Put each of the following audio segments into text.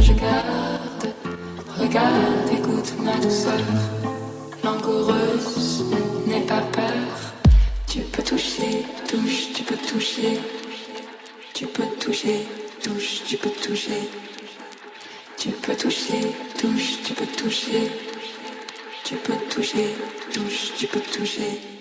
Je garde, regarde, écoute ma douceur. Langoureuse, n'aie pas peur. Tu peux toucher, touche, tu peux toucher. Tu peux toucher, touche, tu peux toucher. Tu peux toucher, touche, tu peux toucher. Tu peux toucher, touche, tu peux toucher.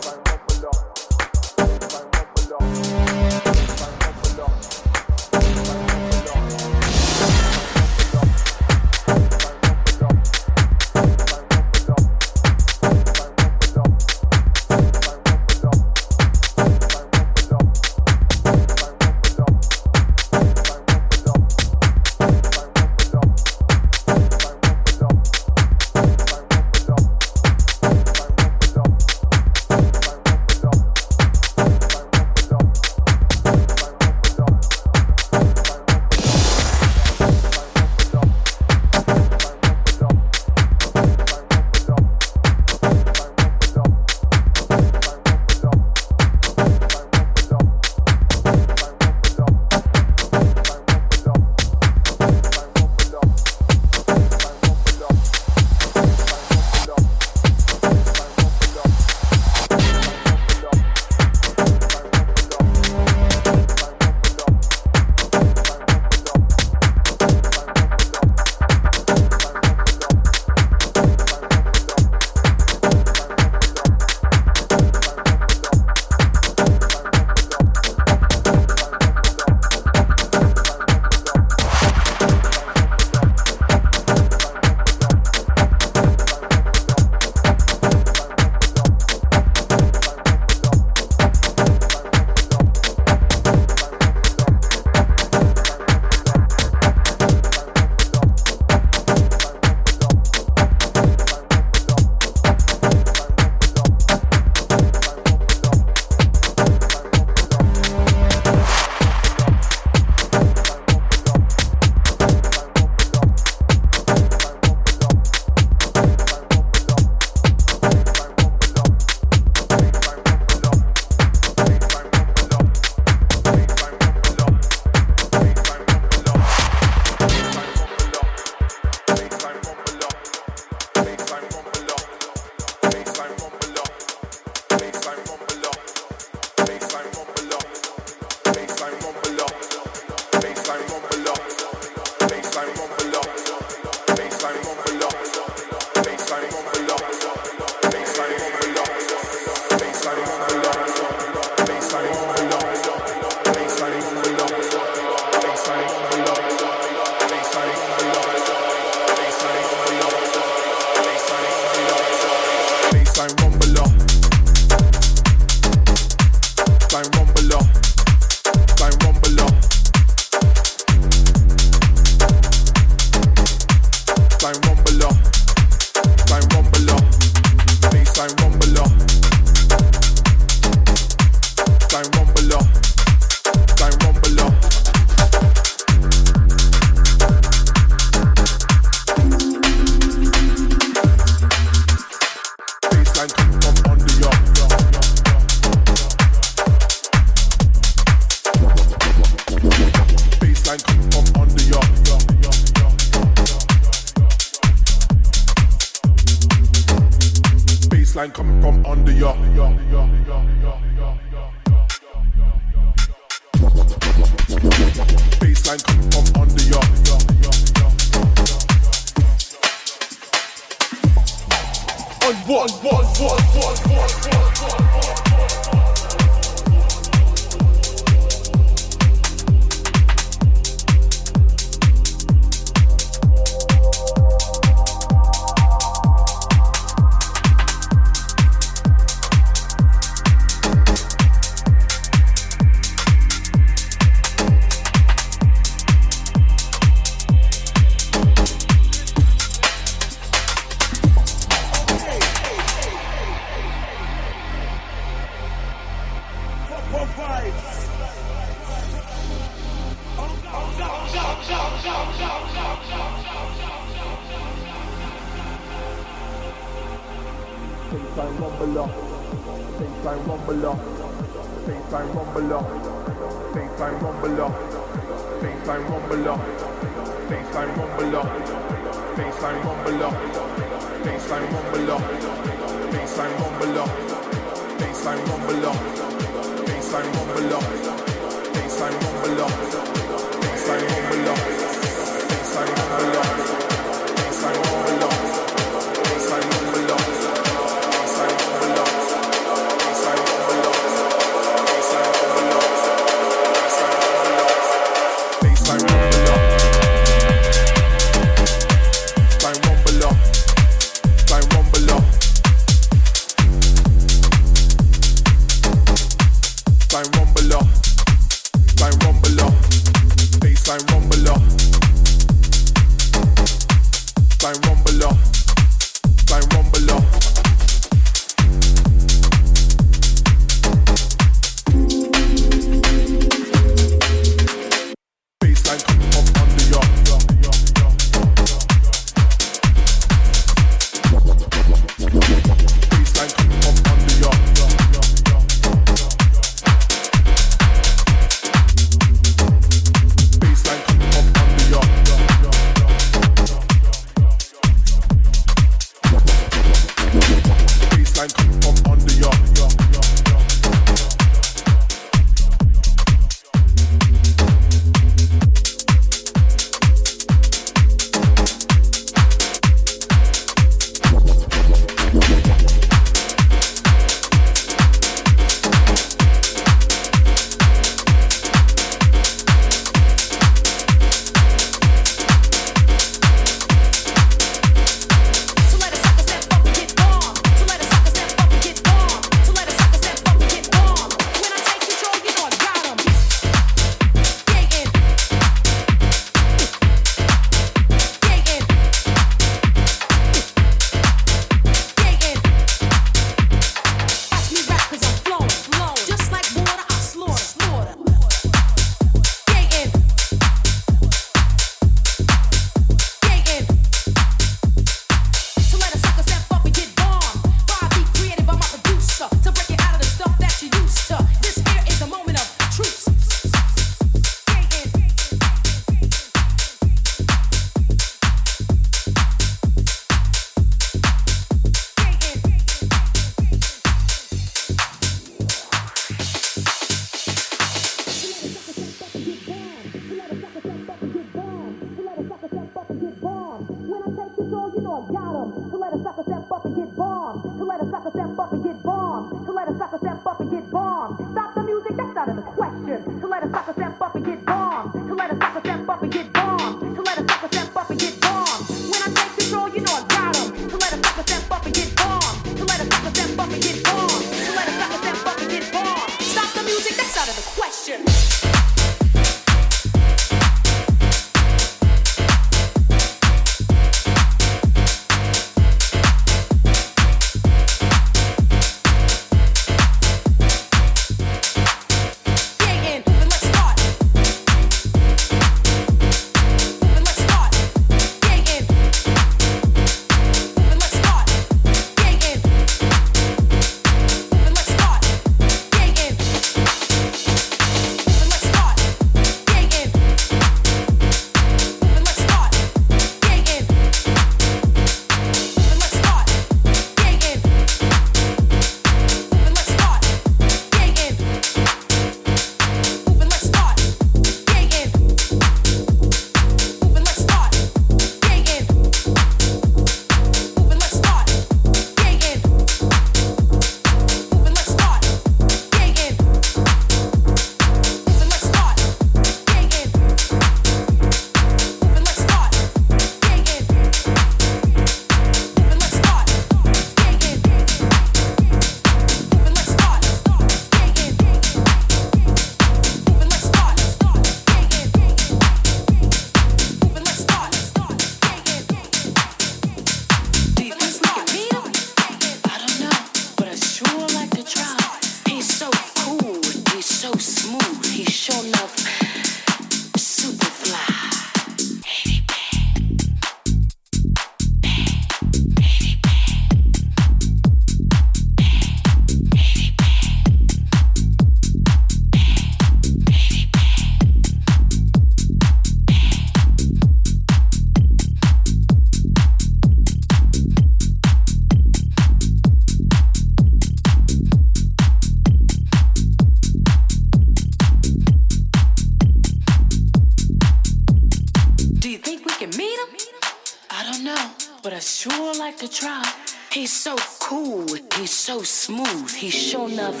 He's so cool, he's so smooth, he's sure enough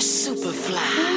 super fly.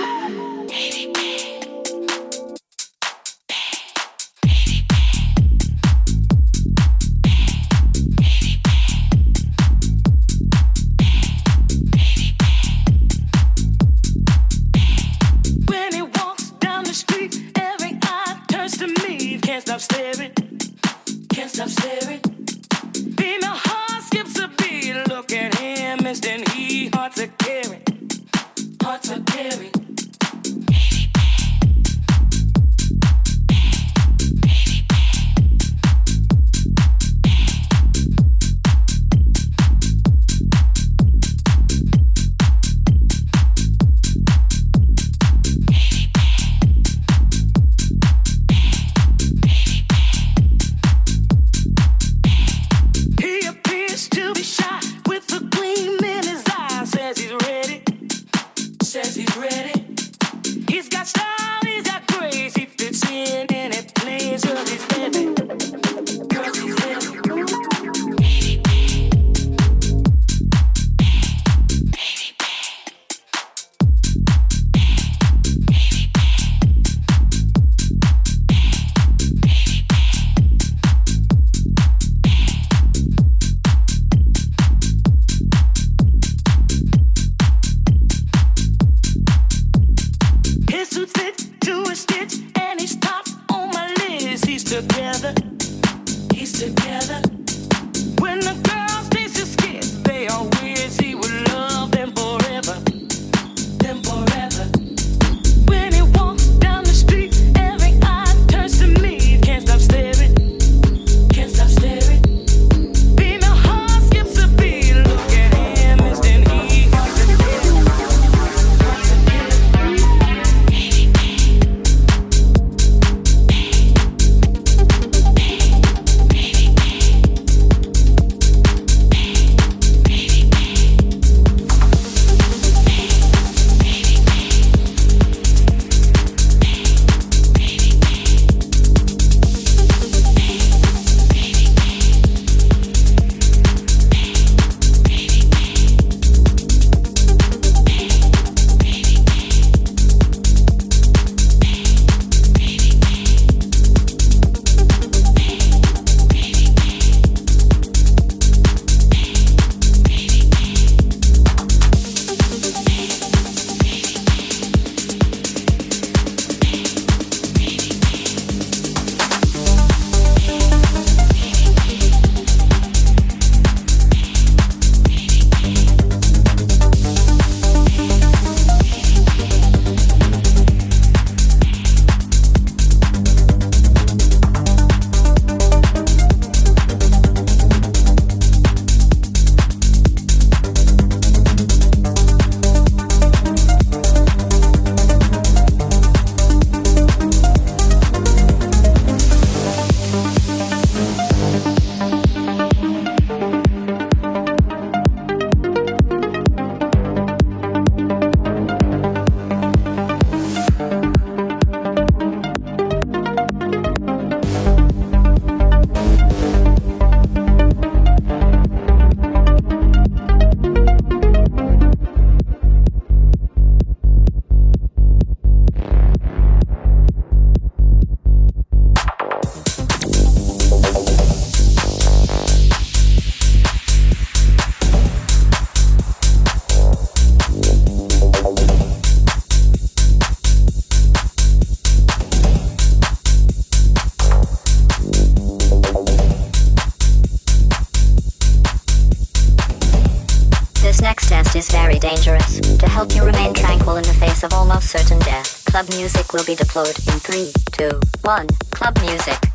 will be deployed in 3, 2, 1. Club music.